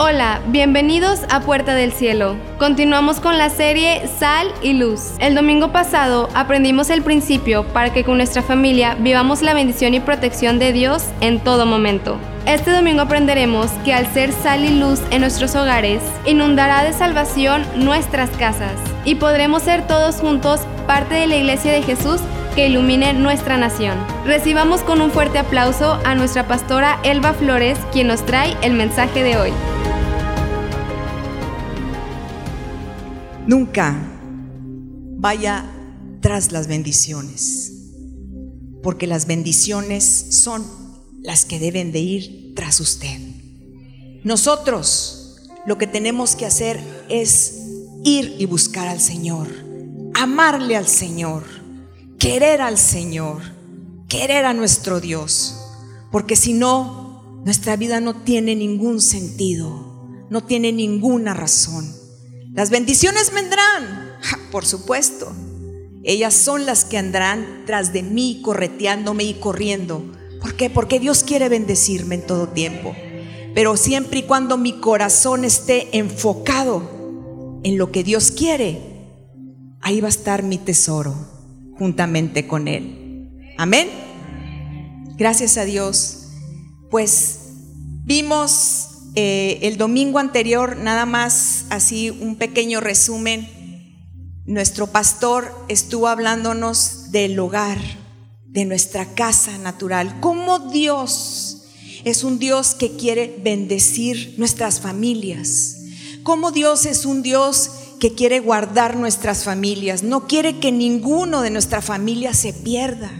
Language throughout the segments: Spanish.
Hola, bienvenidos a Puerta del Cielo. Continuamos con la serie Sal y Luz. El domingo pasado aprendimos el principio para que con nuestra familia vivamos la bendición y protección de Dios en todo momento. Este domingo aprenderemos que al ser sal y luz en nuestros hogares, inundará de salvación nuestras casas y podremos ser todos juntos parte de la iglesia de Jesús que ilumine nuestra nación. Recibamos con un fuerte aplauso a nuestra pastora Elba Flores, quien nos trae el mensaje de hoy. Nunca vaya tras las bendiciones, porque las bendiciones son las que deben de ir tras usted. Nosotros lo que tenemos que hacer es ir y buscar al Señor, amarle al Señor, querer al Señor, querer a nuestro Dios, porque si no, nuestra vida no tiene ningún sentido, no tiene ninguna razón. Las bendiciones vendrán, por supuesto. Ellas son las que andarán tras de mí, correteándome y corriendo. ¿Por qué? Porque Dios quiere bendecirme en todo tiempo. Pero siempre y cuando mi corazón esté enfocado en lo que Dios quiere, ahí va a estar mi tesoro juntamente con Él. Amén. Gracias a Dios. Pues vimos eh, el domingo anterior, nada más así un pequeño resumen, nuestro pastor estuvo hablándonos del hogar, de nuestra casa natural, cómo Dios es un Dios que quiere bendecir nuestras familias, cómo Dios es un Dios que quiere guardar nuestras familias, no quiere que ninguno de nuestra familia se pierda.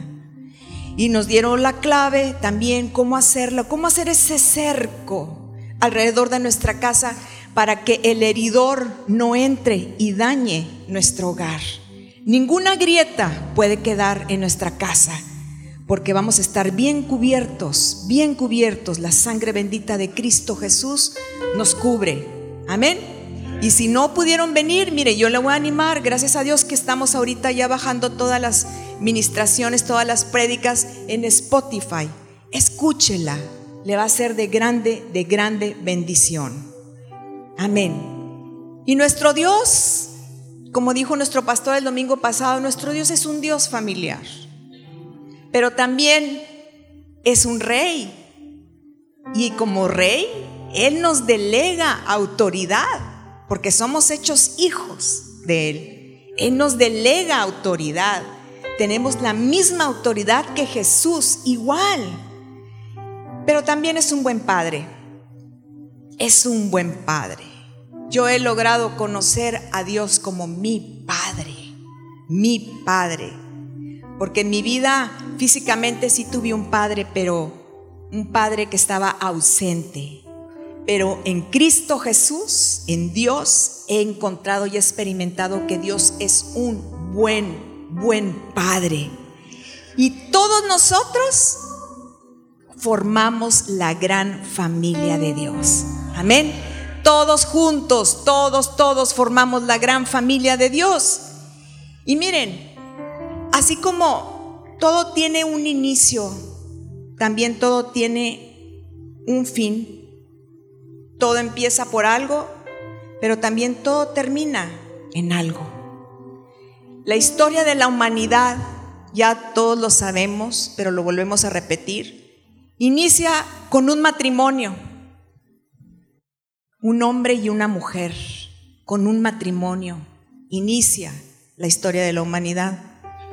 Y nos dieron la clave también cómo hacerlo, cómo hacer ese cerco alrededor de nuestra casa para que el heridor no entre y dañe nuestro hogar. Ninguna grieta puede quedar en nuestra casa porque vamos a estar bien cubiertos, bien cubiertos. La sangre bendita de Cristo Jesús nos cubre. Amén. Y si no pudieron venir, mire, yo le voy a animar, gracias a Dios que estamos ahorita ya bajando todas las ministraciones, todas las prédicas en Spotify. Escúchela, le va a ser de grande, de grande bendición. Amén. Y nuestro Dios, como dijo nuestro pastor el domingo pasado, nuestro Dios es un Dios familiar, pero también es un rey. Y como rey, Él nos delega autoridad, porque somos hechos hijos de Él. Él nos delega autoridad. Tenemos la misma autoridad que Jesús, igual pero también es un buen padre. Es un buen padre. Yo he logrado conocer a Dios como mi padre, mi padre. Porque en mi vida físicamente sí tuve un padre, pero un padre que estaba ausente. Pero en Cristo Jesús, en Dios, he encontrado y experimentado que Dios es un buen, buen padre. Y todos nosotros formamos la gran familia de Dios. Amén. Todos juntos, todos, todos formamos la gran familia de Dios. Y miren, así como todo tiene un inicio, también todo tiene un fin. Todo empieza por algo, pero también todo termina en algo. La historia de la humanidad, ya todos lo sabemos, pero lo volvemos a repetir Inicia con un matrimonio, un hombre y una mujer, con un matrimonio. Inicia la historia de la humanidad.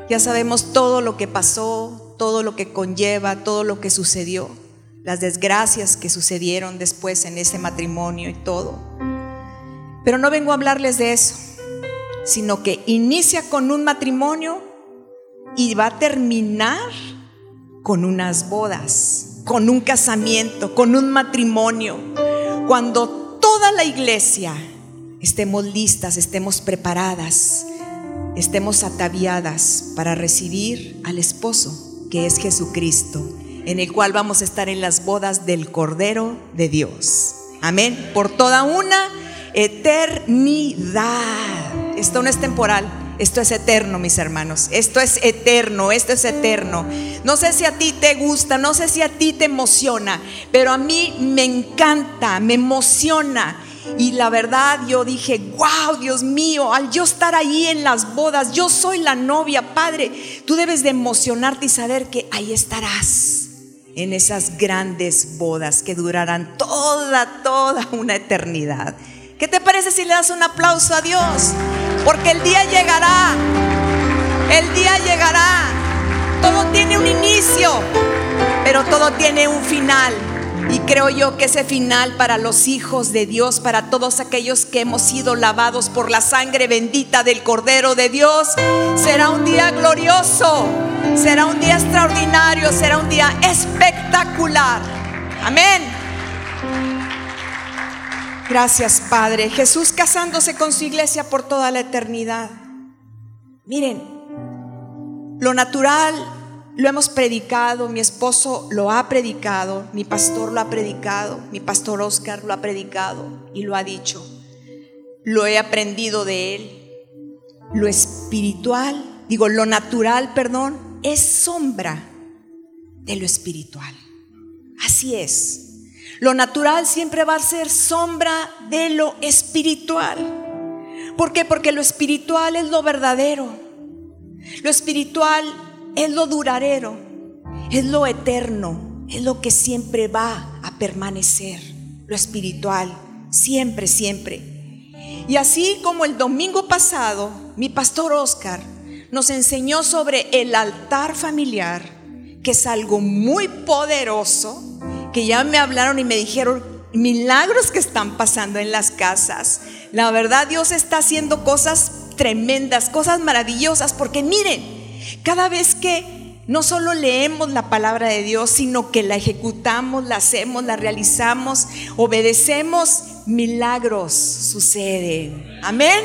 Ya sabemos todo lo que pasó, todo lo que conlleva, todo lo que sucedió, las desgracias que sucedieron después en ese matrimonio y todo. Pero no vengo a hablarles de eso, sino que inicia con un matrimonio y va a terminar con unas bodas con un casamiento, con un matrimonio, cuando toda la iglesia estemos listas, estemos preparadas, estemos ataviadas para recibir al esposo, que es Jesucristo, en el cual vamos a estar en las bodas del Cordero de Dios. Amén. Por toda una eternidad. Esto no es temporal, Esto es eterno, mis hermanos. Esto es eterno, esto es eterno. No sé si a ti te gusta, no sé si a ti te emociona, pero a mí me encanta, me emociona. Y la verdad yo dije, wow, Dios mío, al yo estar ahí en las bodas, yo soy la novia, Padre, tú debes de emocionarte y saber que ahí estarás en esas grandes bodas que durarán toda, toda una eternidad. ¿Qué te parece si le das un aplauso a Dios? Porque el día llegará, el día llegará. Todo tiene un inicio, pero todo tiene un final. Y creo yo que ese final para los hijos de Dios, para todos aquellos que hemos sido lavados por la sangre bendita del Cordero de Dios, será un día glorioso, será un día extraordinario, será un día espectacular. Amén. Gracias, Padre. Jesús casándose con su iglesia por toda la eternidad. Miren, lo natural lo hemos predicado, mi esposo lo ha predicado, mi pastor lo ha predicado, mi pastor Oscar lo ha predicado y lo ha dicho. Lo he aprendido de él. Lo espiritual, digo, lo natural, perdón, es sombra de lo espiritual. Así es. Lo natural siempre va a ser sombra de lo espiritual. ¿Por qué? Porque lo espiritual es lo verdadero. Lo espiritual es lo duradero, es lo eterno, es lo que siempre va a permanecer, lo espiritual, siempre, siempre. Y así como el domingo pasado, mi pastor Oscar nos enseñó sobre el altar familiar, que es algo muy poderoso, que ya me hablaron y me dijeron milagros que están pasando en las casas. La verdad Dios está haciendo cosas tremendas, cosas maravillosas, porque miren, cada vez que no solo leemos la palabra de Dios, sino que la ejecutamos, la hacemos, la realizamos, obedecemos, milagros suceden. Amén.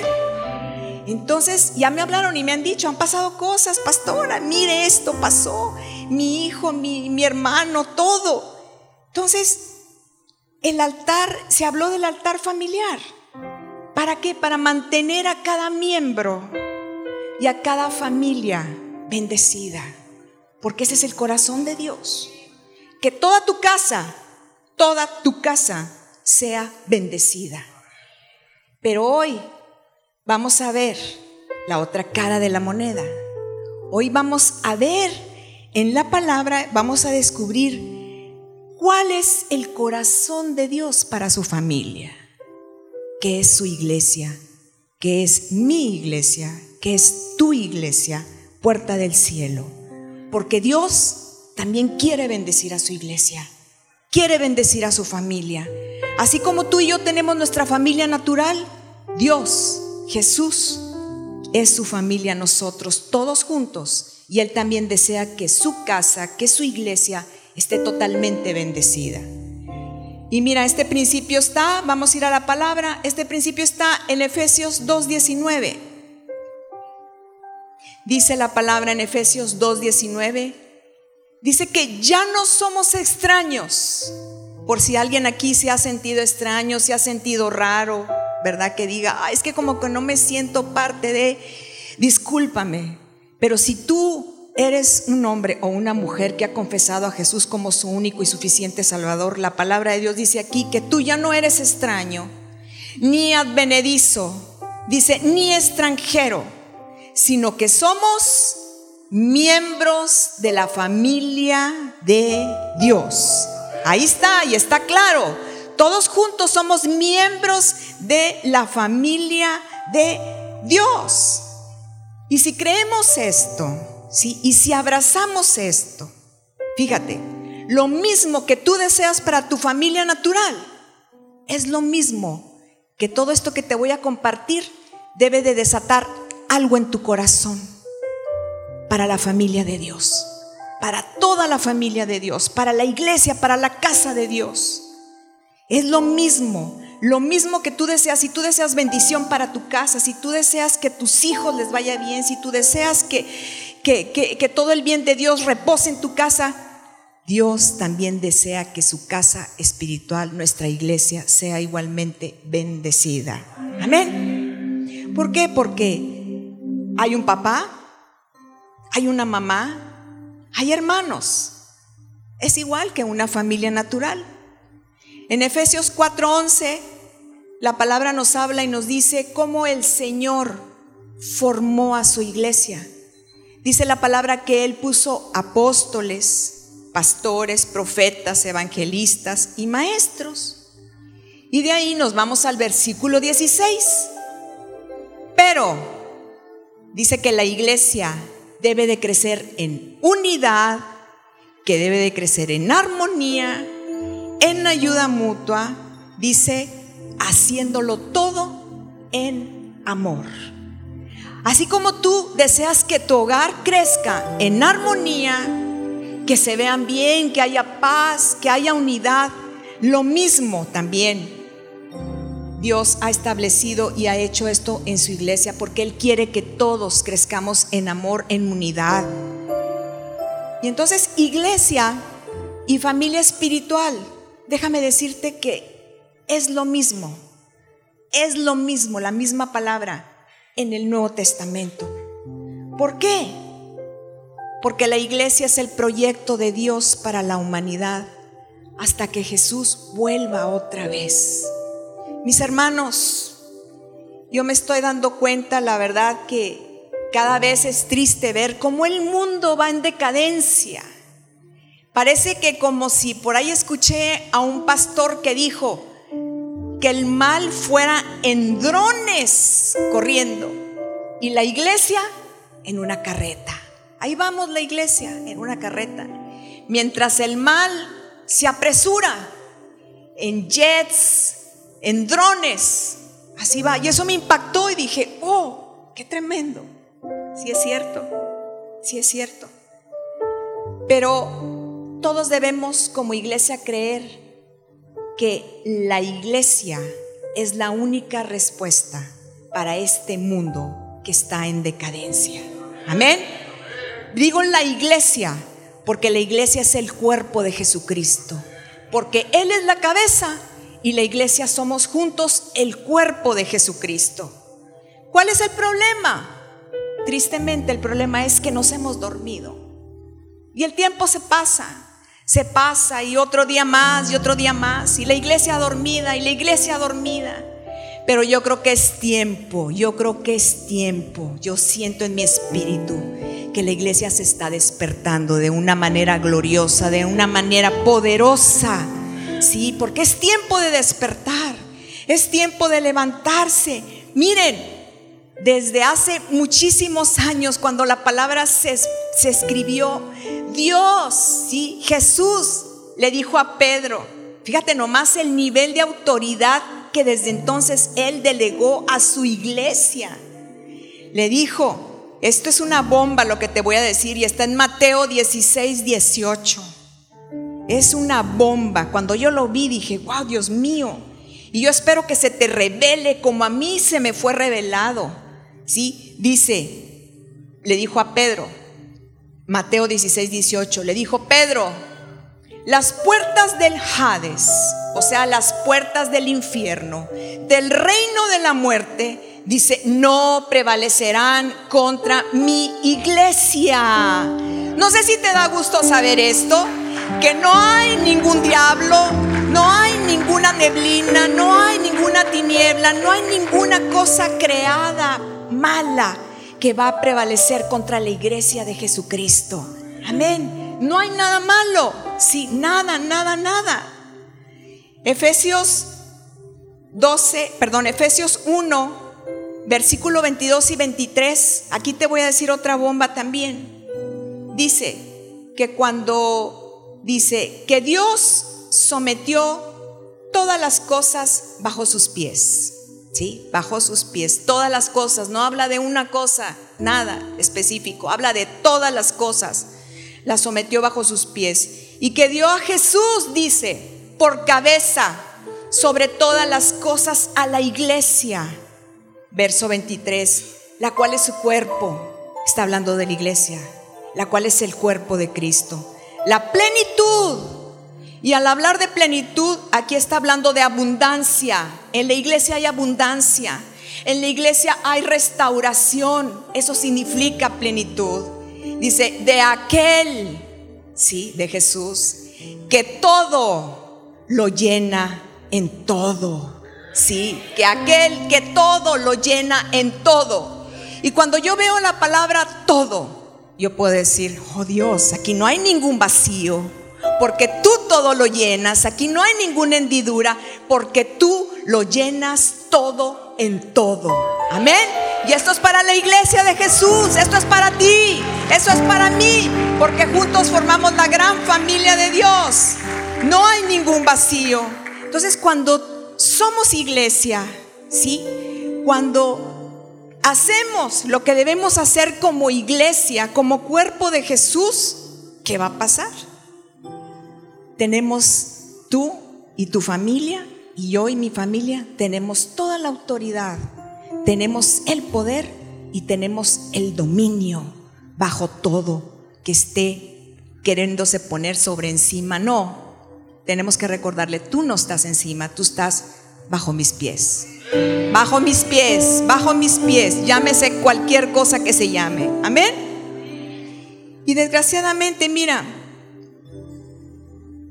Entonces ya me hablaron y me han dicho, han pasado cosas, pastora, mire esto pasó, mi hijo, mi, mi hermano, todo. Entonces, el altar, se habló del altar familiar. ¿Para qué? Para mantener a cada miembro y a cada familia bendecida, porque ese es el corazón de Dios. Que toda tu casa, toda tu casa sea bendecida. Pero hoy vamos a ver la otra cara de la moneda. Hoy vamos a ver en la palabra, vamos a descubrir cuál es el corazón de Dios para su familia, que es su iglesia, que es mi iglesia, que es tu iglesia puerta del cielo. Porque Dios también quiere bendecir a su iglesia, quiere bendecir a su familia. Así como tú y yo tenemos nuestra familia natural, Dios, Jesús, es su familia nosotros, todos juntos. Y Él también desea que su casa, que su iglesia esté totalmente bendecida. Y mira, este principio está, vamos a ir a la palabra, este principio está en Efesios 2.19. Dice la palabra en Efesios 2.19. Dice que ya no somos extraños. Por si alguien aquí se ha sentido extraño, se ha sentido raro, ¿verdad? Que diga, es que como que no me siento parte de, discúlpame. Pero si tú eres un hombre o una mujer que ha confesado a Jesús como su único y suficiente Salvador, la palabra de Dios dice aquí que tú ya no eres extraño, ni advenedizo, dice, ni extranjero sino que somos miembros de la familia de Dios. Ahí está, y está claro. Todos juntos somos miembros de la familia de Dios. Y si creemos esto, ¿sí? y si abrazamos esto, fíjate, lo mismo que tú deseas para tu familia natural, es lo mismo que todo esto que te voy a compartir debe de desatar algo en tu corazón para la familia de Dios, para toda la familia de Dios, para la iglesia, para la casa de Dios. Es lo mismo, lo mismo que tú deseas, si tú deseas bendición para tu casa, si tú deseas que tus hijos les vaya bien, si tú deseas que, que, que, todo el bien de Dios repose en tu casa, Dios también desea que su casa espiritual, nuestra iglesia, sea igualmente bendecida. Amén. ¿Por qué? Porque Hay un papá, hay una mamá, hay hermanos. Es igual que una familia natural. En Efesios 4:11, la palabra nos habla y nos dice cómo el Señor formó a su iglesia. Dice la palabra que Él puso apóstoles, pastores, profetas, evangelistas y maestros. Y de ahí nos vamos al versículo 16. Pero dice que la iglesia debe de crecer en unidad, que debe de crecer en armonía, en ayuda mutua, dice, haciéndolo todo en amor. Así como tú deseas que tu hogar crezca en armonía, que se vean bien, que haya paz, que haya unidad, lo mismo también Dios ha establecido y ha hecho esto en su iglesia porque Él quiere que todos crezcamos en amor, en unidad. Y entonces iglesia y familia espiritual, déjame decirte que es lo mismo, es lo mismo, la misma palabra en el Nuevo Testamento. ¿Por qué? Porque la iglesia es el proyecto de Dios para la humanidad hasta que Jesús vuelva otra vez. Mis hermanos, yo me estoy dando cuenta, la verdad, que cada vez es triste ver cómo el mundo va en decadencia. Parece que como si por ahí escuché a un pastor que dijo que el mal fuera en drones corriendo y la iglesia en una carreta. Ahí vamos la iglesia en una carreta. Mientras el mal se apresura en jets, en drones. Así va. Y eso me impactó y dije, oh, qué tremendo. Sí es cierto, sí es cierto. Pero todos debemos como iglesia creer que la iglesia es la única respuesta para este mundo que está en decadencia. Amén. Digo la iglesia porque la iglesia es el cuerpo de Jesucristo, porque Él es la cabeza y la iglesia somos juntos el cuerpo de Jesucristo. ¿Cuál es el problema? Tristemente el problema es que nos hemos dormido. Y el tiempo se pasa, se pasa y otro día más y otro día más. Y la iglesia dormida y la iglesia dormida. Pero yo creo que es tiempo, yo creo que es tiempo. Yo siento en mi espíritu que la iglesia se está despertando de una manera gloriosa, de una manera poderosa Sí, porque es tiempo de despertar, es tiempo de levantarse. Miren, desde hace muchísimos años, cuando la palabra se, se escribió, Dios, sí, Jesús le dijo a Pedro, fíjate nomás el nivel de autoridad que desde entonces él delegó a su iglesia. Le dijo, esto es una bomba lo que te voy a decir y está en Mateo 16, 18 es una bomba. Cuando yo lo vi dije, wow, Dios mío. Y yo espero que se te revele como a mí se me fue revelado. ¿Sí? Dice, le dijo a Pedro, Mateo 16, 18, le dijo, Pedro, las puertas del Hades, o sea, las puertas del infierno, del reino de la muerte, dice, no prevalecerán contra mi iglesia. No sé si te da gusto saber esto que no hay ningún diablo, no hay ninguna neblina, no hay ninguna tiniebla, no hay ninguna cosa creada mala que va a prevalecer contra la iglesia de Jesucristo. Amén. No hay nada malo. Sí, nada, nada, nada. Efesios 12, perdón, Efesios 1, versículo 22 y 23. Aquí te voy a decir otra bomba también. Dice que cuando dice que Dios sometió todas las cosas bajo sus pies. ¿Sí? Bajo sus pies, todas las cosas, no habla de una cosa, nada específico, habla de todas las cosas. Las sometió bajo sus pies y que dio a Jesús, dice, por cabeza sobre todas las cosas a la iglesia. Verso 23, la cual es su cuerpo, está hablando de la iglesia, la cual es el cuerpo de Cristo la plenitud. Y al hablar de plenitud, aquí está hablando de abundancia. En la iglesia hay abundancia. En la iglesia hay restauración. Eso significa plenitud. Dice, de aquel, sí, de Jesús, que todo lo llena en todo. Sí, que aquel que todo lo llena en todo. Y cuando yo veo la palabra todo, yo puedo decir, oh Dios, aquí no hay ningún vacío, porque tú todo lo llenas, aquí no hay ninguna hendidura, porque tú lo llenas todo en todo. Amén. Y esto es para la iglesia de Jesús, esto es para ti, eso es para mí, porque juntos formamos la gran familia de Dios. No hay ningún vacío. Entonces cuando somos iglesia, ¿sí? Cuando hacemos lo que debemos hacer como iglesia, como cuerpo de Jesús, ¿qué va a pasar? Tenemos tú y tu familia y yo y mi familia tenemos toda la autoridad, tenemos el poder y tenemos el dominio bajo todo que esté queriéndose poner sobre encima. No, tenemos que recordarle, tú no estás encima, tú estás bajo mis pies. Bajo mis pies, bajo mis pies, llámese cualquier cosa que se llame. Amén. Y desgraciadamente, mira,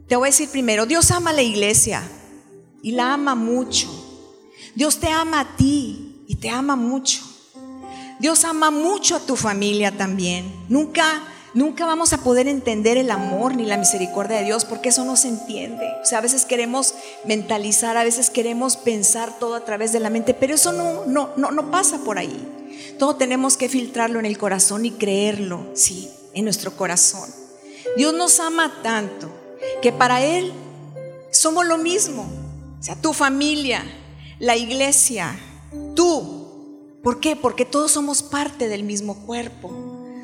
te voy a decir primero, Dios ama a la iglesia y la ama mucho. Dios te ama a ti y te ama mucho. Dios ama mucho a tu familia también. Nunca, nunca vamos a poder entender el amor ni la misericordia de Dios porque eso no se entiende. O sea, a veces queremos mentalizar, a veces queremos pensar todo a través de la mente, pero eso no, no, no, no pasa por ahí. Todo tenemos que filtrarlo en el corazón y creerlo, sí, en nuestro corazón. Dios nos ama tanto que para Él somos lo mismo. O sea, tu familia, la iglesia, tú. ¿Por qué? Porque todos somos parte del mismo cuerpo.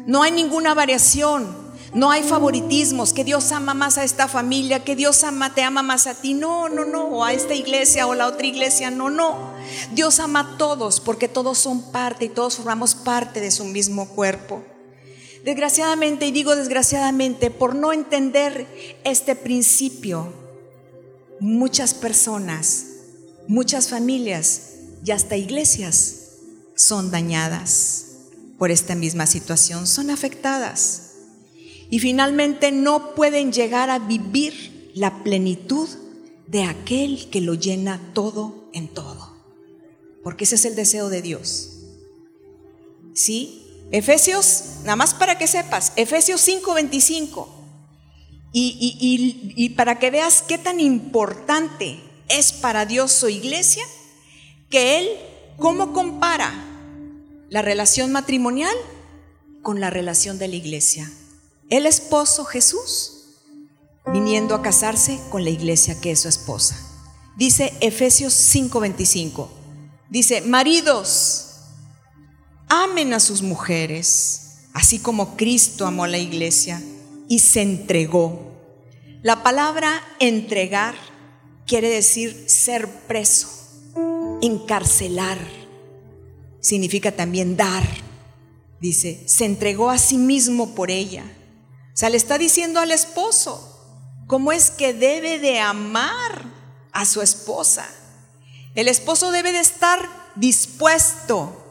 No hay ninguna variación, no hay favoritismos, que Dios ama más a esta familia, que Dios ama, te ama más a ti. No, no, no, o a esta iglesia o la otra iglesia. No, no. Dios ama a todos porque todos son parte y todos formamos parte de su mismo cuerpo. Desgraciadamente, y digo desgraciadamente, por no entender este principio, muchas personas, muchas familias y hasta iglesias son dañadas por esta misma situación, son afectadas y finalmente no pueden llegar a vivir la plenitud de aquel que lo llena todo en todo. Porque ese es el deseo de Dios. ¿Sí? Efesios, nada más para que sepas, Efesios 5:25 y, para que veas qué tan importante es para Dios su iglesia, que Él, ¿cómo compara la relación matrimonial con la relación de la iglesia? El esposo Jesús viniendo a casarse con la iglesia que es su esposa. Dice Efesios 5:25. Dice, maridos, amen a sus mujeres, así como Cristo amó a la iglesia y se entregó. La palabra entregar quiere decir ser preso, encarcelar. Significa también dar. Dice, se entregó a sí mismo por ella. O sea, le está diciendo al esposo cómo es que debe de amar a su esposa. El esposo debe de estar dispuesto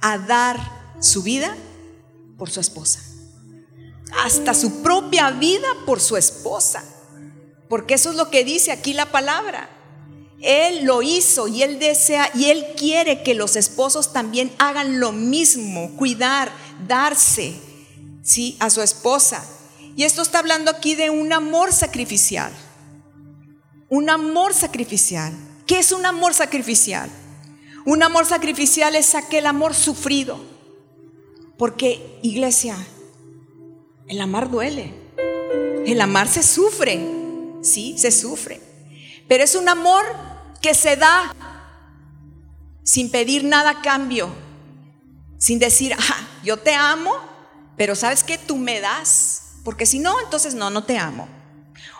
a dar su vida por su esposa hasta su propia vida por su esposa. Porque eso es lo que dice aquí la palabra. Él lo hizo y él desea y él quiere que los esposos también hagan lo mismo, cuidar, darse, sí, a su esposa. Y esto está hablando aquí de un amor sacrificial. Un amor sacrificial. ¿Qué es un amor sacrificial? Un amor sacrificial es aquel amor sufrido. Porque, iglesia, el amar duele. El amar se sufre. Sí, se sufre. Pero es un amor que se da sin pedir nada a cambio. Sin decir, ah, yo te amo, pero sabes que tú me das. Porque si no, entonces no, no te amo.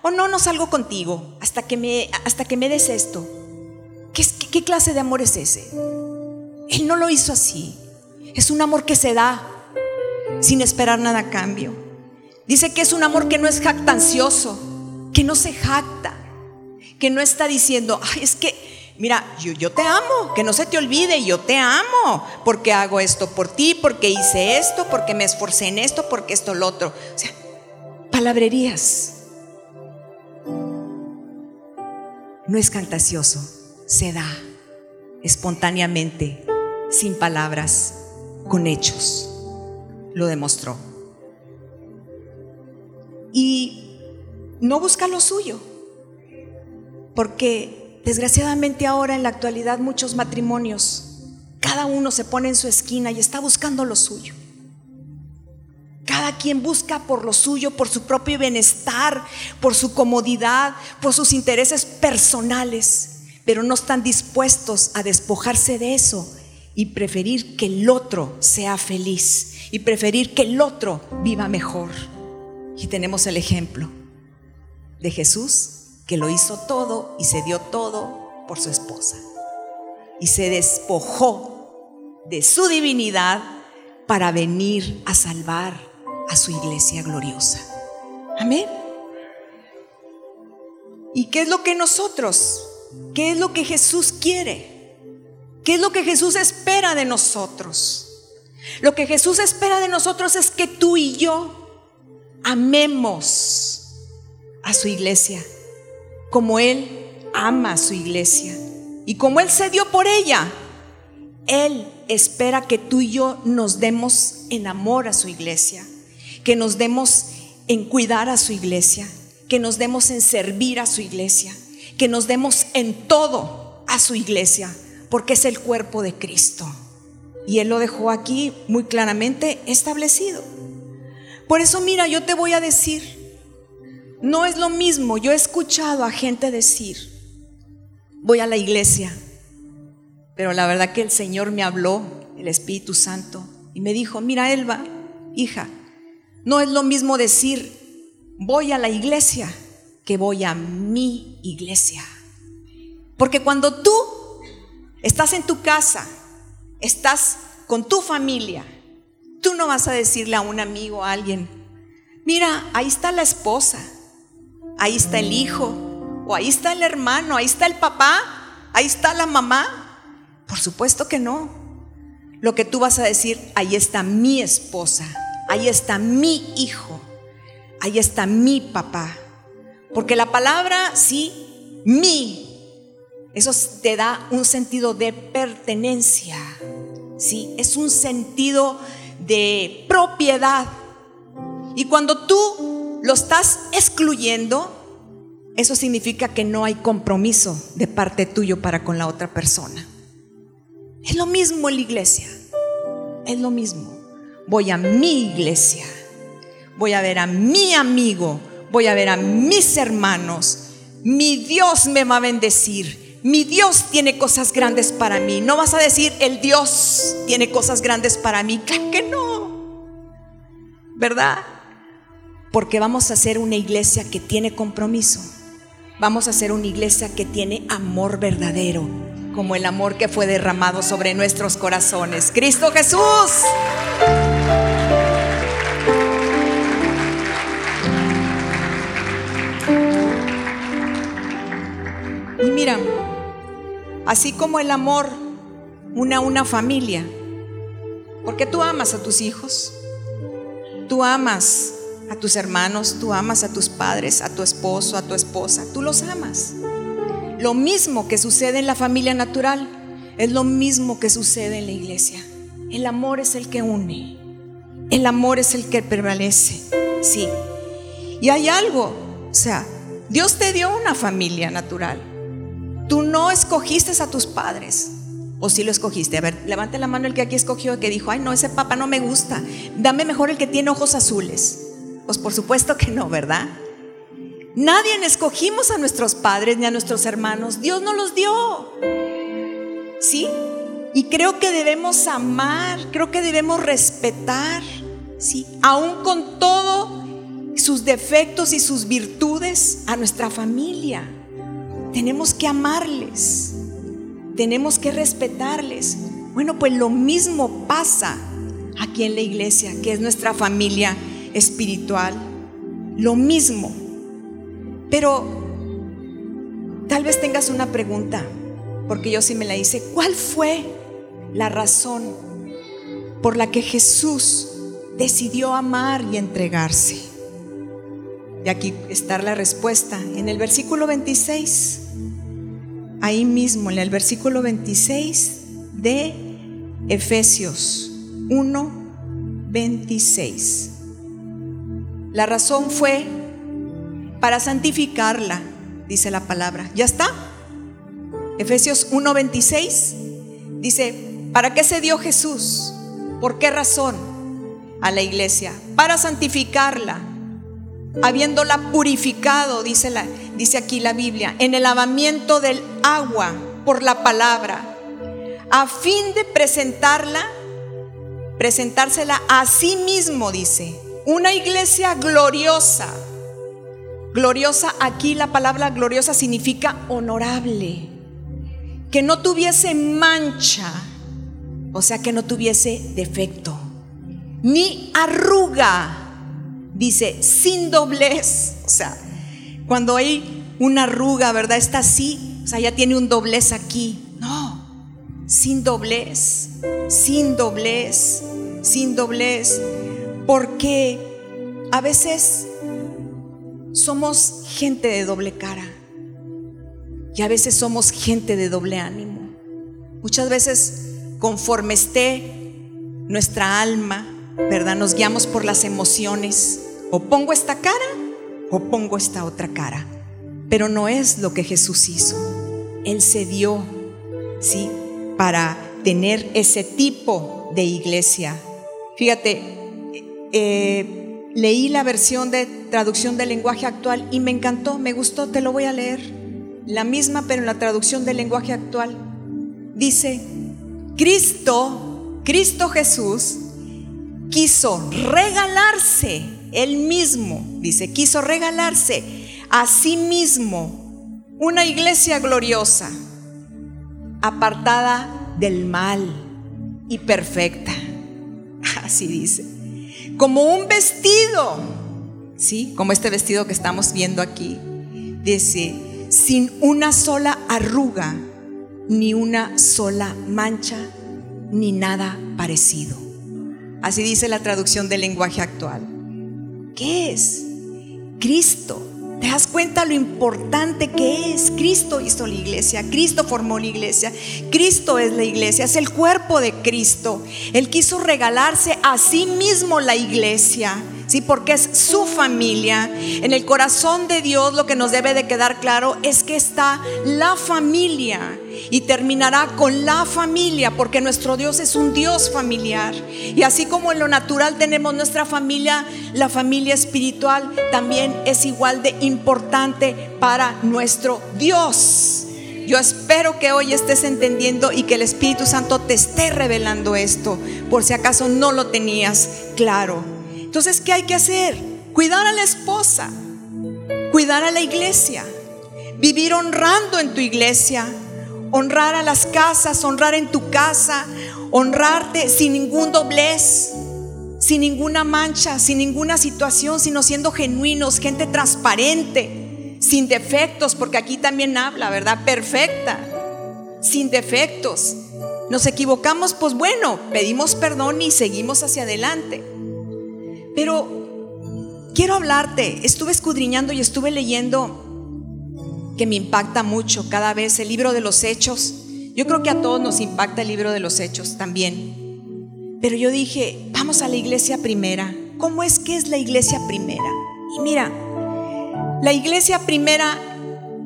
O no, no salgo contigo hasta que me, hasta que me des esto. ¿Qué, ¿Qué clase de amor es ese? Él no lo hizo así. Es un amor que se da sin esperar nada a cambio. Dice que es un amor que no es jactancioso, que no se jacta, que no está diciendo, ay, es que Mira, yo, te amo, que no se te olvide, yo te amo, porque hago esto por ti, porque hice esto, porque me esforcé en esto, porque esto, lo otro. O sea, palabrerías. No es fantasioso, se da espontáneamente, sin palabras, con hechos. Lo demostró. Y no busca lo suyo, porque desgraciadamente ahora en la actualidad muchos matrimonios, cada uno se pone en su esquina y está buscando lo suyo. Cada quien busca por lo suyo, por su propio bienestar, por su comodidad, por sus intereses personales, pero no están dispuestos a despojarse de eso y preferir que el otro sea feliz y preferir que el otro viva mejor. Y tenemos el ejemplo de Jesús que lo hizo todo y se dio todo por su esposa. Y se despojó de su divinidad para venir a salvar a su iglesia gloriosa. Amén. ¿Y qué es lo que nosotros, qué es lo que Jesús quiere? ¿Qué es lo que Jesús espera de nosotros? Lo que Jesús espera de nosotros es que tú y yo amemos a su iglesia como Él ama a su iglesia y como Él se dio por ella. Él espera que tú y yo nos demos en amor a su iglesia que nos demos en cuidar a su iglesia, que nos demos en servir a su iglesia, que nos demos en todo a su iglesia, porque es el cuerpo de Cristo. Y Él lo dejó aquí muy claramente establecido. Por eso, mira, yo te voy a decir, no es lo mismo, yo he escuchado a gente decir, voy a la iglesia, pero la verdad que el Señor me habló, el Espíritu Santo, y me dijo, mira, Elba, hija, no es lo mismo decir, voy a la iglesia, que voy a mi iglesia. Porque cuando tú estás en tu casa, estás con tu familia, tú no vas a decirle a un amigo, a alguien, mira, ahí está la esposa, ahí está el hijo, o ahí está el hermano, ahí está el papá, ahí está la mamá. Por supuesto que no. Lo que tú vas a decir, ahí está mi esposa, ahí está mi hijo, ahí está mi papá. Porque la palabra, sí, mi, eso te da un sentido de pertenencia, sí, es un sentido de propiedad. Y cuando tú lo estás excluyendo, eso significa que no hay compromiso de parte tuyo para con la otra persona. Es lo mismo en la iglesia, es lo mismo voy a mi iglesia, voy a ver a mi amigo, voy a ver a mis hermanos. Mi Dios me va a bendecir. Mi Dios tiene cosas grandes para mí. No vas a decir, el Dios tiene cosas grandes para mí. Claro que no. ¿Verdad? Porque vamos a ser una iglesia que tiene compromiso. Vamos a ser una iglesia que tiene amor verdadero como el amor que fue derramado sobre nuestros corazones. Cristo Jesús. Y mira, así como el amor una una familia, porque tú amas a tus hijos, tú amas a tus hermanos, tú amas a tus padres, a tu esposo, a tu esposa, tú los amas. Lo mismo que sucede en la familia natural es lo mismo que sucede en la iglesia. El amor es el que une. El amor es el que prevalece. Sí. Y hay algo, o sea, Dios te dio una familia natural. Tú no escogiste a tus padres. ¿O si lo escogiste? A ver, levante la mano el que aquí escogió, que dijo, ay, no, ese papá no me gusta. Dame mejor el que tiene ojos azules. Pues por supuesto que no, ¿verdad? Nadie escogimos a nuestros padres ni a nuestros hermanos. Dios nos los dio. ¿Sí? Y creo que debemos amar, creo que debemos respetar, ¿sí? Aún con todo sus defectos y sus virtudes a nuestra familia. Tenemos que amarles, tenemos que respetarles. Bueno, pues lo mismo pasa aquí en la iglesia, que es nuestra familia espiritual. Lo mismo. Pero tal vez tengas una pregunta. porque yo sí me la hice. ¿Cuál fue la razón por la que Jesús decidió amar y entregarse? Y aquí está la respuesta en el versículo 26. Ahí mismo, en el versículo 26 de Efesios 1, 26. La razón fue para santificarla, dice la palabra. ¿Ya está? Efesios 1:26 dice, ¿para qué se dio Jesús? ¿Por qué razón a la iglesia? Para santificarla, habiéndola purificado, dice, dice aquí la Biblia, en el lavamiento del agua por la palabra, a fin de presentarla, presentársela a sí mismo, dice, una iglesia gloriosa. Gloriosa, aquí la palabra gloriosa significa honorable que no tuviese mancha, o sea, que no tuviese defecto, ni arruga, dice, sin doblez, o sea, cuando hay una arruga, ¿verdad? Está así, o sea, ya tiene un doblez aquí, no, sin doblez, sin doblez, sin doblez, porque a veces somos gente de doble cara. Y a veces somos gente de doble ánimo. Muchas veces, conforme esté nuestra alma, ¿verdad? Nos guiamos por las emociones. O pongo esta cara o pongo esta otra cara. Pero no es lo que Jesús hizo. Él se dio, ¿sí? Para tener ese tipo de iglesia. Fíjate, eh, leí la versión de traducción del lenguaje actual y me encantó, me gustó, te lo voy a leer la misma pero en la traducción del lenguaje actual, dice, Cristo, Cristo Jesús, quiso regalarse, él mismo, dice, quiso regalarse a sí mismo una iglesia gloriosa, apartada del mal y perfecta. Así dice. Como un vestido, ¿sí? Como este vestido que estamos viendo aquí. Dice, sin una sola arruga, ni una sola mancha, ni nada parecido. Así dice la traducción del lenguaje actual. ¿Qué es? Cristo. ¿Te das cuenta lo importante que es? Cristo hizo la iglesia, Cristo formó la iglesia, Cristo es la iglesia, es el cuerpo de Cristo. Él quiso regalarse a sí mismo la iglesia ¿sí? Porque es su familia. En el corazón de Dios lo que nos debe de quedar claro es que está la familia y terminará con la familia, porque nuestro Dios es un Dios familiar. Y así como en lo natural tenemos nuestra familia, la familia espiritual también es igual de importante para nuestro Dios. Yo espero que hoy estés entendiendo y que el Espíritu Santo te esté revelando esto, por si acaso no lo tenías claro. Entonces, ¿qué hay que hacer? Cuidar a la esposa, cuidar a la iglesia, vivir honrando en tu iglesia, honrar a las casas, honrar en tu casa, honrarte sin ningún doblez, sin ninguna mancha, sin ninguna situación, sino siendo genuinos, gente transparente, sin defectos, porque aquí también habla, ¿verdad? Perfecta, sin defectos. Nos equivocamos, pues bueno, pedimos perdón y seguimos hacia adelante. Pero quiero hablarte, estuve escudriñando y estuve leyendo que me impacta mucho cada vez el libro de los hechos. Yo creo que a todos nos impacta el libro de los hechos también. Pero yo dije, vamos a la iglesia primera. ¿Cómo es que es la iglesia primera? Y mira, la iglesia primera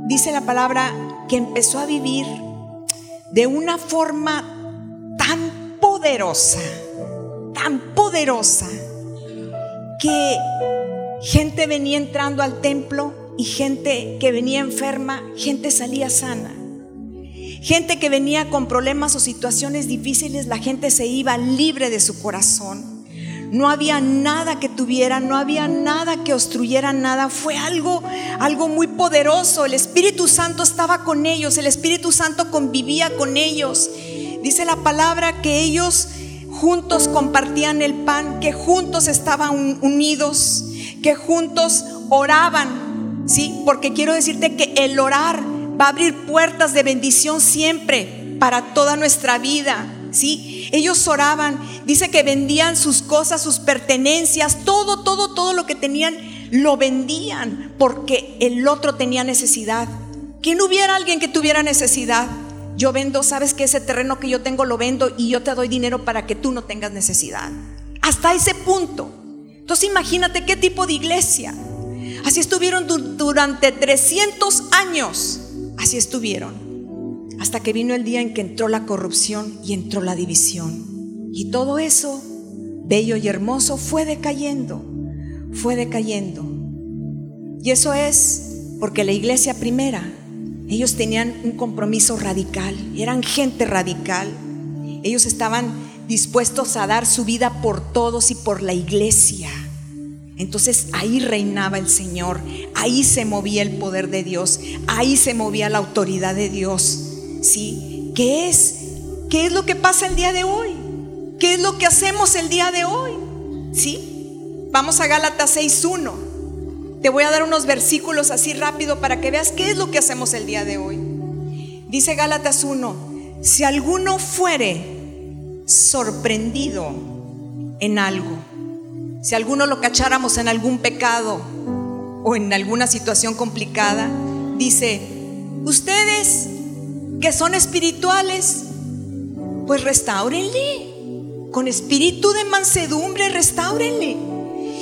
dice la palabra que empezó a vivir de una forma tan poderosa, tan poderosa, que gente venía entrando al templo y gente que venía enferma, gente salía sana. Gente que venía con problemas o situaciones difíciles, la gente se iba libre de su corazón. No había nada que tuviera, no había nada que obstruyera nada. Fue algo, algo muy poderoso. El Espíritu Santo estaba con ellos, el Espíritu Santo convivía con ellos. Dice la palabra que ellos juntos compartían el pan, que juntos estaban unidos, que juntos oraban, ¿sí? Porque quiero decirte que el orar va a abrir puertas de bendición siempre para toda nuestra vida. ¿Sí? Ellos oraban, dice que vendían sus cosas, sus pertenencias, todo, todo, todo lo que tenían, lo vendían porque el otro tenía necesidad. No hubiera alguien que tuviera necesidad. Yo vendo, sabes que ese terreno que yo tengo lo vendo y yo te doy dinero para que tú no tengas necesidad. Hasta ese punto. Entonces imagínate qué tipo de iglesia. Así estuvieron durante 300 años. Así estuvieron. Hasta que vino el día en que entró la corrupción y entró la división. Y todo eso, bello y hermoso, fue decayendo. Fue decayendo. Y eso es porque la iglesia primera, ellos tenían un compromiso radical. Eran gente radical. Ellos estaban dispuestos a dar su vida por todos y por la iglesia. Entonces ahí reinaba el Señor, ahí se movía el poder de Dios, ahí se movía la autoridad de Dios. ¿Sí? ¿Qué es? ¿Qué es lo que pasa el día de hoy? ¿Qué es lo que hacemos el día de hoy? ¿Sí? Vamos a Gálatas 6.1. Te voy a dar unos versículos así rápido para que veas qué es lo que hacemos el día de hoy. Dice Gálatas 1, si alguno fuere sorprendido en algo. Si alguno lo cacháramos en algún pecado o en alguna situación complicada, dice, ustedes que son espirituales, pues restáurenle. Con espíritu de mansedumbre, restáurenle.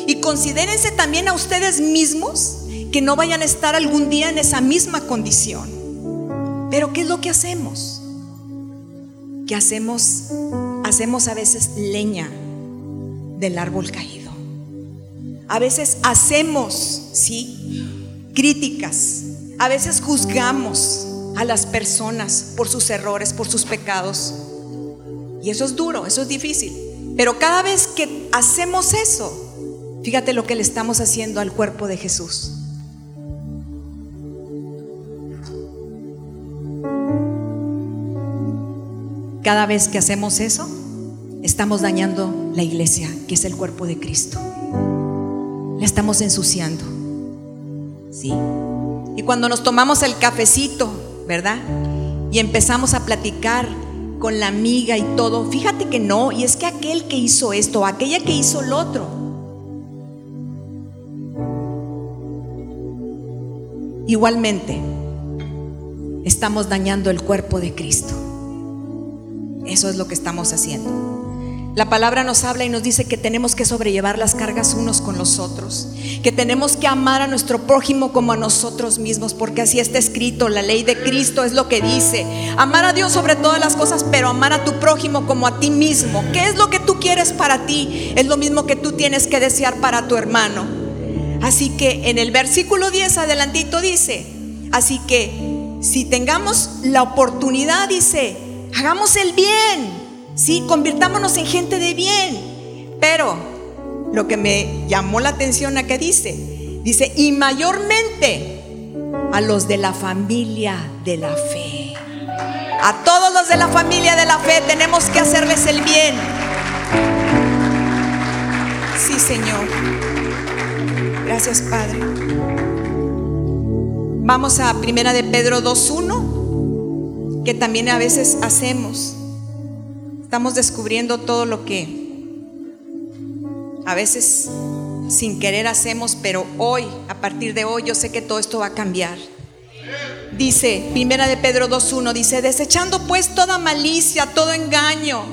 Y considérense también a ustedes mismos que no vayan a estar algún día en esa misma condición. Pero ¿qué es lo que hacemos? Que hacemos hacemos a veces leña del árbol caído. A veces hacemos, ¿sí? Críticas. A veces juzgamos a las personas por sus errores, por sus pecados. Y eso es duro, eso es difícil. Pero cada vez que hacemos eso, fíjate lo que le estamos haciendo al cuerpo de Jesús. Cada vez que hacemos eso, estamos dañando la iglesia, que es el cuerpo de Cristo. La estamos ensuciando. Sí. Y cuando nos tomamos el cafecito, ¿verdad? Y empezamos a platicar con la amiga y todo, fíjate que no, y es que aquel que hizo esto, aquella que hizo lo otro, igualmente estamos dañando el cuerpo de Cristo. Eso es lo que estamos haciendo. La palabra nos habla y nos dice que tenemos que sobrellevar las cargas unos con los otros, que tenemos que amar a nuestro prójimo como a nosotros mismos, porque así está escrito, la ley de Cristo es lo que dice, amar a Dios sobre todas las cosas, pero amar a tu prójimo como a ti mismo. ¿Qué es lo que tú quieres para ti? Es lo mismo que tú tienes que desear para tu hermano. Así que en el versículo 10 adelantito dice, así que si tengamos la oportunidad, dice, Hagamos el bien, ¿sí? Convirtámonos en gente de bien. Pero lo que me llamó la atención a que dice, dice, y mayormente a los de la familia de la fe. A todos los de la familia de la fe tenemos que hacerles el bien. Sí, Señor. Gracias, Padre. Vamos a Primera de Pedro 2.1 que también a veces hacemos. Estamos descubriendo todo lo que a veces sin querer hacemos, pero hoy, a partir de hoy, yo sé que todo esto va a cambiar. Dice, primera de Pedro 2.1, dice, desechando pues toda malicia, todo engaño,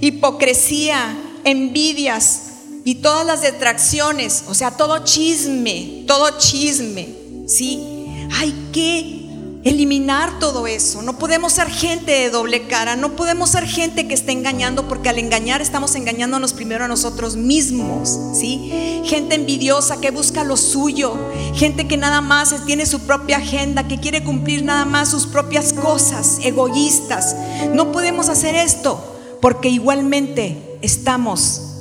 hipocresía, envidias y todas las detracciones, o sea, todo chisme, todo chisme, ¿sí? Hay que eliminar todo eso. No podemos ser gente de doble cara, no podemos ser gente que esté engañando porque al engañar estamos engañándonos primero a nosotros mismos, ¿sí? Gente envidiosa que busca lo suyo, gente que nada más tiene su propia agenda, que quiere cumplir nada más sus propias cosas, egoístas. No podemos hacer esto porque igualmente estamos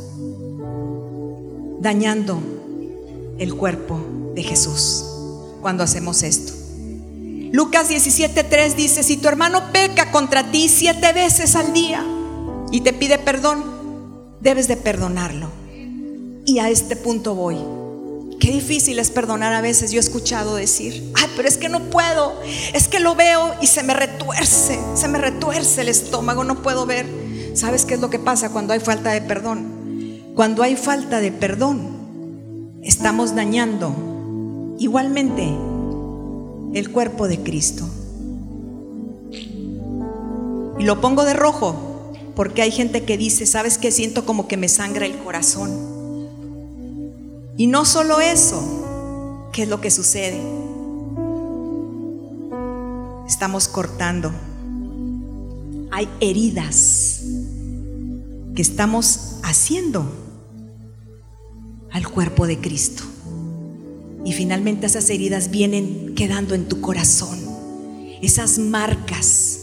dañando el cuerpo de Jesús cuando hacemos esto. Lucas 17:3 dice, si tu hermano peca contra ti siete veces al día y te pide perdón, debes de perdonarlo. Y a este punto voy. Qué difícil es perdonar a veces. Yo he escuchado decir, ay, pero es que no puedo. Es que lo veo y se me retuerce, se me retuerce el estómago, no puedo ver. ¿Sabes qué es lo que pasa cuando hay falta de perdón? Cuando hay falta de perdón, estamos dañando igualmente el cuerpo de Cristo. Y lo pongo de rojo porque hay gente que dice, ¿sabes qué? Siento como que me sangra el corazón. Y no solo eso, ¿qué es lo que sucede? Estamos cortando. Hay heridas que estamos haciendo al cuerpo de Cristo. Y finalmente esas heridas vienen quedando en tu corazón. Esas marcas.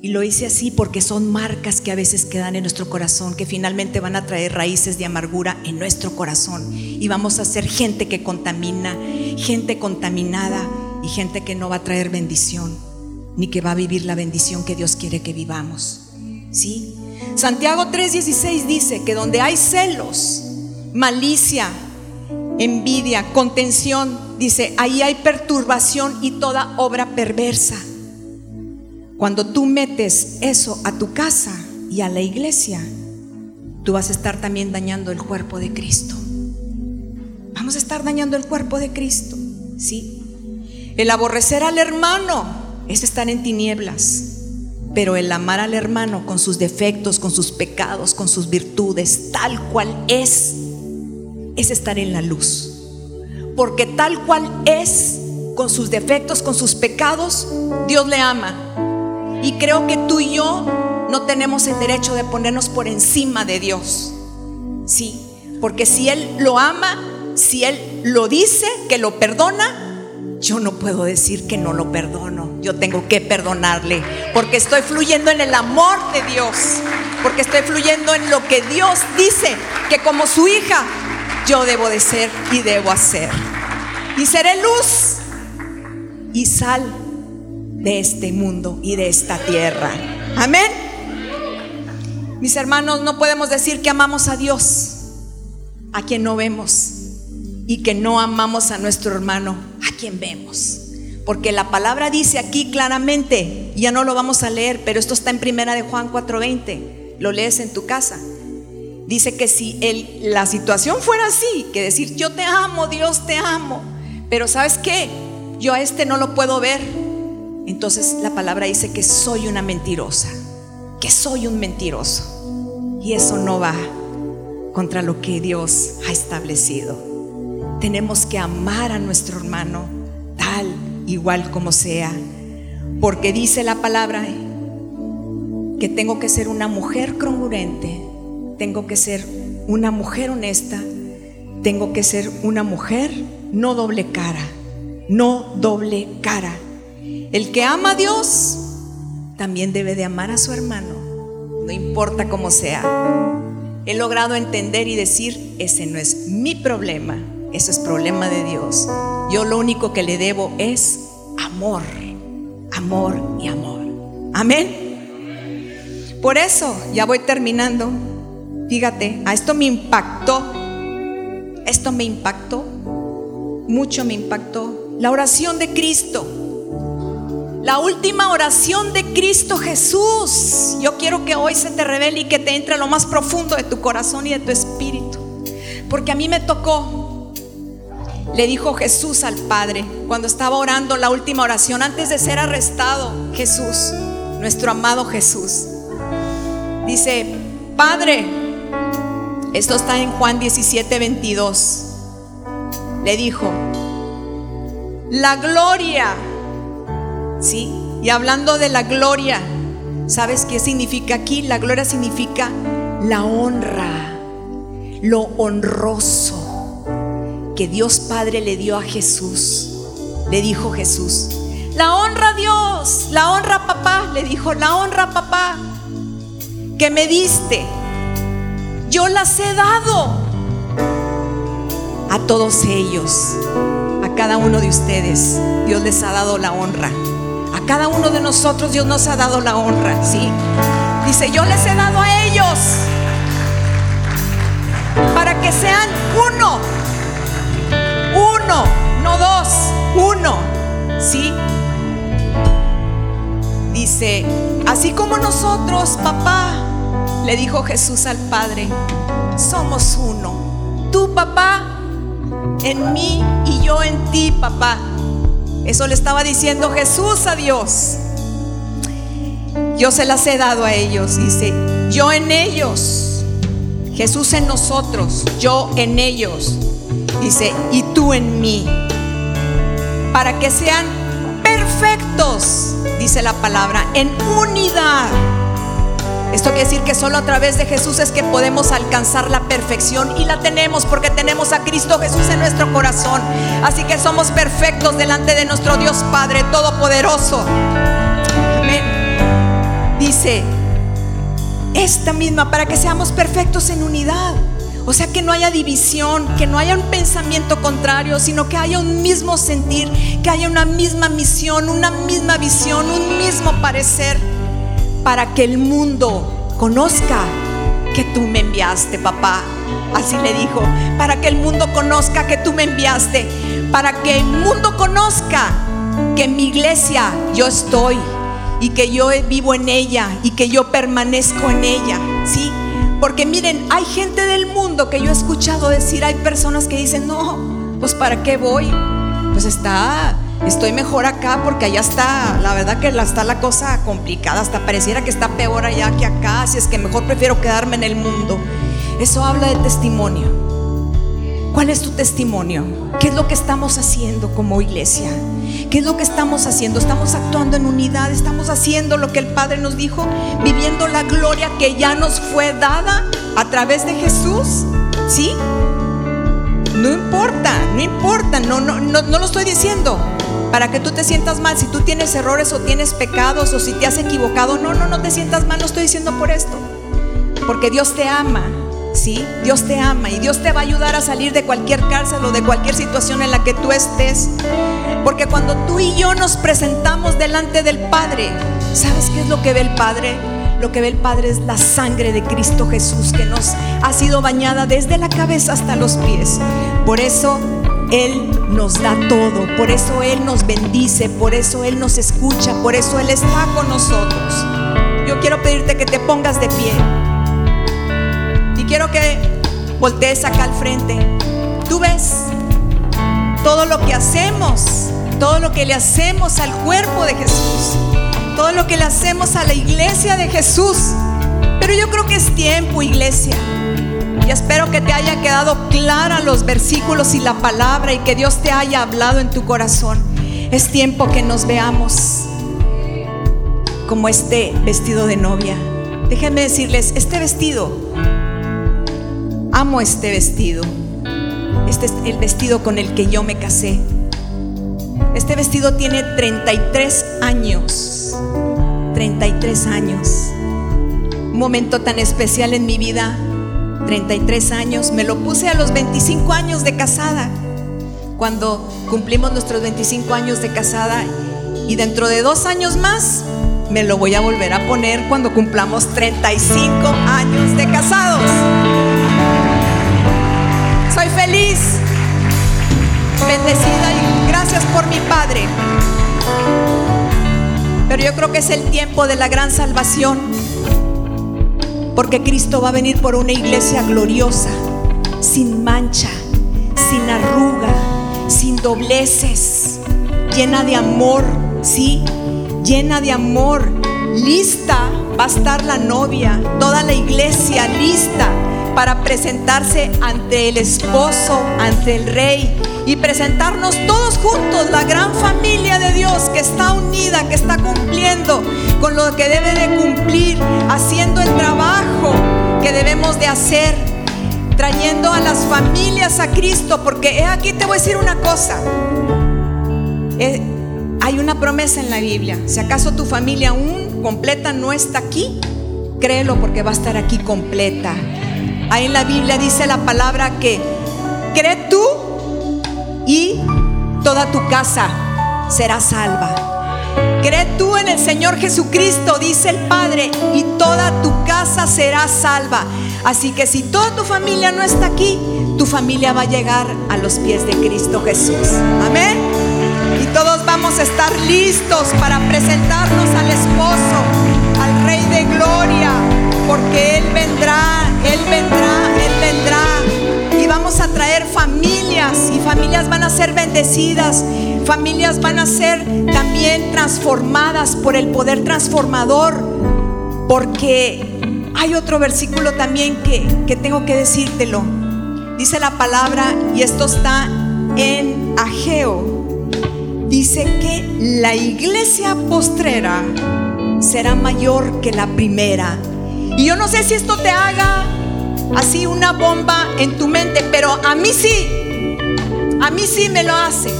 Y lo hice así porque son marcas que a veces quedan en nuestro corazón, que finalmente van a traer raíces de amargura en nuestro corazón. Y vamos a ser gente que contamina, gente contaminada y gente que no va a traer bendición, ni que va a vivir la bendición que Dios quiere que vivamos. ¿Sí? Santiago 3:16 dice que donde hay celos, malicia, envidia, contención, dice, ahí hay perturbación y toda obra perversa. Cuando tú metes eso a tu casa y a la iglesia, tú vas a estar también dañando el cuerpo de Cristo. Vamos a estar dañando el cuerpo de Cristo, ¿sí? El aborrecer al hermano es estar en tinieblas. Pero el amar al hermano con sus defectos, con sus pecados, con sus virtudes, tal cual es, es estar en la luz. Porque tal cual es, con sus defectos, con sus pecados, Dios le ama. Y creo que tú y yo no tenemos el derecho de ponernos por encima de Dios. Sí, porque si Él lo ama, si Él lo dice, que lo perdona, yo no puedo decir que no lo perdono. Yo tengo que perdonarle. Porque estoy fluyendo en el amor de Dios. Porque estoy fluyendo en lo que Dios dice que como su hija yo debo de ser y debo hacer. Y seré luz y sal de este mundo y de esta tierra. Amén. Mis hermanos, no podemos decir que amamos a Dios, a quien no vemos, y que no amamos a nuestro hermano, a quien vemos. Porque la palabra dice aquí claramente, ya no lo vamos a leer, pero esto está en primera de Juan 4:20, lo lees en tu casa. Dice que si la situación fuera así, que decir, yo te amo, Dios te amo, pero ¿sabes qué? Yo a este no lo puedo ver. Entonces la palabra dice que soy una mentirosa, que soy un mentiroso. Y eso no va contra lo que Dios ha establecido. Tenemos que amar a nuestro hermano tal, igual como sea. Porque dice la palabra que tengo que ser una mujer congruente, tengo que ser una mujer honesta, tengo que ser una mujer no doble cara, no doble cara. El que ama a Dios también debe de amar a su hermano, no importa cómo sea. He logrado entender y decir, ese no es mi problema, ese es problema de Dios. Yo lo único que le debo es amor, amor y amor. Amén. Por eso, ya voy terminando. Fíjate, a esto me impactó, esto me impactó, mucho me impactó. La oración de Cristo, la última oración de Cristo Jesús. Yo quiero que hoy se te revele y que te entre lo más profundo de tu corazón y de tu espíritu. Porque a mí me tocó, le dijo Jesús al Padre cuando estaba orando la última oración antes de ser arrestado. Jesús, nuestro amado Jesús, dice, Padre, esto está en Juan 17, 22. Le dijo, la gloria, ¿sí? Y hablando de la gloria, ¿sabes qué significa aquí? La gloria significa la honra, lo honroso que Dios Padre le dio a Jesús. Le dijo Jesús, la honra Dios, la honra papá, le dijo, la honra papá que me diste yo las he dado a todos ellos, a cada uno de ustedes. Dios les ha dado la honra. A cada uno de nosotros Dios nos ha dado la honra, ¿sí? Dice, yo les he dado a ellos para que sean uno, uno, no dos, uno. ¿Sí? Dice, así como nosotros, papá, le dijo Jesús al Padre, somos uno. Tú, papá, en mí y yo en ti, papá. Eso le estaba diciendo Jesús a Dios. Yo se las he dado a ellos, dice, yo en ellos, Jesús en nosotros, yo en ellos, dice, y tú en mí, para que sean perfectos, dice la palabra, en unidad. Esto quiere decir que solo a través de Jesús es que podemos alcanzar la perfección y la tenemos porque tenemos a Cristo Jesús en nuestro corazón. Así que somos perfectos delante de nuestro Dios Padre Todopoderoso. Dice, esta misma, para que seamos perfectos en unidad. O sea, que no haya división, que no haya un pensamiento contrario, sino que haya un mismo sentir, que haya una misma misión, una misma visión, un mismo parecer, para que el mundo conozca que tú me enviaste, papá. Así le dijo, para que el mundo conozca que tú me enviaste, para que el mundo conozca que en mi iglesia yo estoy y que yo vivo en ella y que yo permanezco en ella, ¿sí? Porque miren, hay gente del mundo que yo he escuchado decir, hay personas que dicen, no, pues ¿para qué voy? Pues está, estoy mejor acá porque allá está, la verdad que está la cosa complicada, hasta pareciera que está peor allá que acá, así es que mejor prefiero quedarme en el mundo. Eso habla de testimonio. ¿Cuál es tu testimonio? ¿Qué es lo que estamos haciendo como iglesia? ¿Qué es lo que estamos haciendo? Estamos actuando en unidad, estamos haciendo lo que el Padre nos dijo, viviendo la gloria que ya nos fue dada a través de Jesús. ¿Sí? No importa, no importa, no, no, no, no lo estoy diciendo para que tú te sientas mal. Si tú tienes errores o tienes pecados o si te has equivocado, no, no, no te sientas mal, no estoy diciendo por esto. Porque Dios te ama, ¿sí? Dios te ama y Dios te va a ayudar a salir de cualquier cárcel o de cualquier situación en la que tú estés. Porque cuando tú y yo nos presentamos delante del Padre, ¿sabes qué es lo que ve el Padre? Lo que ve el Padre es la sangre de Cristo Jesús que nos ha sido bañada desde la cabeza hasta los pies. Por eso Él nos da todo, por eso Él nos bendice, por eso Él nos escucha, por eso Él está con nosotros. Yo quiero pedirte que te pongas de pie. Y quiero que voltees acá al frente. Tú ves todo lo que hacemos todo lo que le hacemos al cuerpo de Jesús, todo lo que le hacemos a la iglesia de Jesús. Pero yo creo que es tiempo, iglesia. Y espero que te haya quedado clara los versículos y la palabra y que Dios te haya hablado en tu corazón. Es tiempo que nos veamos como este vestido de novia. Déjenme decirles, este vestido, amo este vestido. Este es el vestido con el que yo me casé. Este vestido tiene 33 años. 33 años. Un momento tan especial en mi vida. 33 años. Me lo puse a los 25 años de casada. Cuando cumplimos nuestros 25 años de casada. Y dentro de dos años más me lo voy a volver a poner cuando cumplamos 35 años de casados. Soy feliz, bendecida y gracias por mi Padre. Pero yo creo que es el tiempo de la gran salvación. Porque Cristo va a venir por una iglesia gloriosa, sin mancha, sin arruga, sin dobleces, llena de amor, ¿sí? Llena de amor. Lista va a estar la novia, toda la iglesia lista para presentarse ante el esposo, ante el rey y presentarnos todos juntos, la gran familia de Dios que está unida, que está cumpliendo con lo que debe de cumplir, haciendo el trabajo que debemos de hacer, trayendo a las familias a Cristo, porque aquí te voy a decir una cosa. Eh, hay una promesa en la Biblia. Si acaso tu familia aún completa no está aquí, créelo porque va a estar aquí completa. Ahí en la Biblia dice la palabra que cree tú y toda tu casa será salva. Cree tú en el Señor Jesucristo, dice el Padre, y toda tu casa será salva. Así que si toda tu familia no está aquí, tu familia va a llegar a los pies de Cristo Jesús. Amén. Y todos vamos a estar listos para presentarnos al esposo, al Rey de Gloria, porque Él vendrá, Él vendrá, vamos a traer familias y familias van a ser bendecidas, familias van a ser también transformadas por el poder transformador, porque hay otro versículo también que, que tengo que decírtelo. Dice la palabra, y esto está en Ageo dice que la iglesia postrera será mayor que la primera. Y yo no sé si esto te haga así una bomba en tu mente, pero a mí sí, a mí sí me lo hace.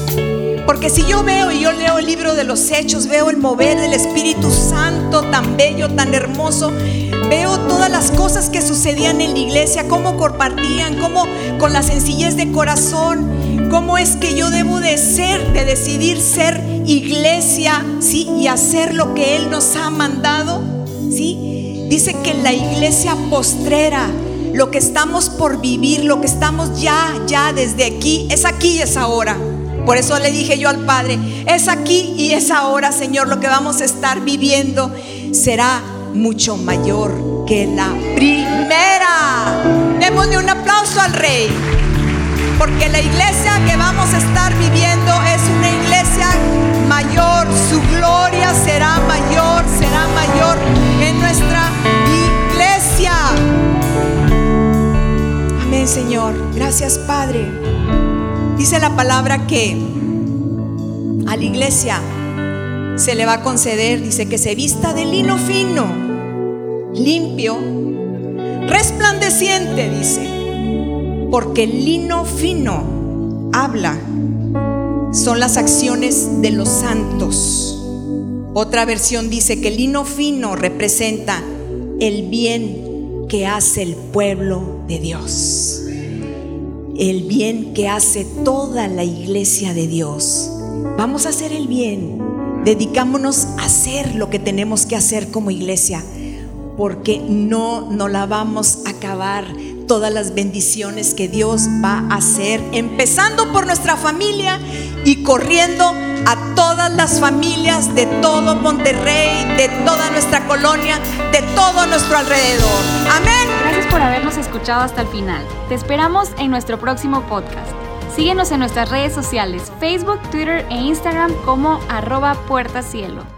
Porque si yo veo y yo leo el libro de los hechos, veo el mover del Espíritu Santo tan bello, tan hermoso, veo todas las cosas que sucedían en la iglesia, cómo compartían, cómo con la sencillez de corazón, cómo es que yo debo de ser, de decidir ser iglesia, ¿sí? Y hacer lo que Él nos ha mandado, ¿sí? Dice que la iglesia postrera, lo que estamos por vivir, lo que estamos ya, ya desde aquí, es aquí y es ahora. Por eso le dije yo al Padre, es aquí y es ahora, Señor, lo que vamos a estar viviendo será mucho mayor que la primera. Démosle un aplauso al Rey. Porque la iglesia que vamos a estar viviendo es una iglesia mayor. Su gloria será mayor, será mayor en nuestra Señor. Gracias, Padre. Dice la palabra que a la iglesia se le va a conceder, dice que se vista de lino fino, limpio, resplandeciente, dice porque el lino fino habla, son las acciones de los santos. Otra versión dice que el lino fino representa el bien que hace el pueblo de Dios, el bien que hace toda la iglesia de Dios. Vamos a hacer el bien, dedicámonos a hacer lo que tenemos que hacer como iglesia, porque no nos la vamos a acabar todas las bendiciones que Dios va a hacer, empezando por nuestra familia y corriendo a todas las familias de todo Monterrey, de toda nuestra colonia, de todo nuestro alrededor. Amén. Gracias por habernos escuchado hasta el final. Te esperamos en nuestro próximo podcast. Síguenos en nuestras redes sociales, Facebook, Twitter e Instagram como arroba puertacielo.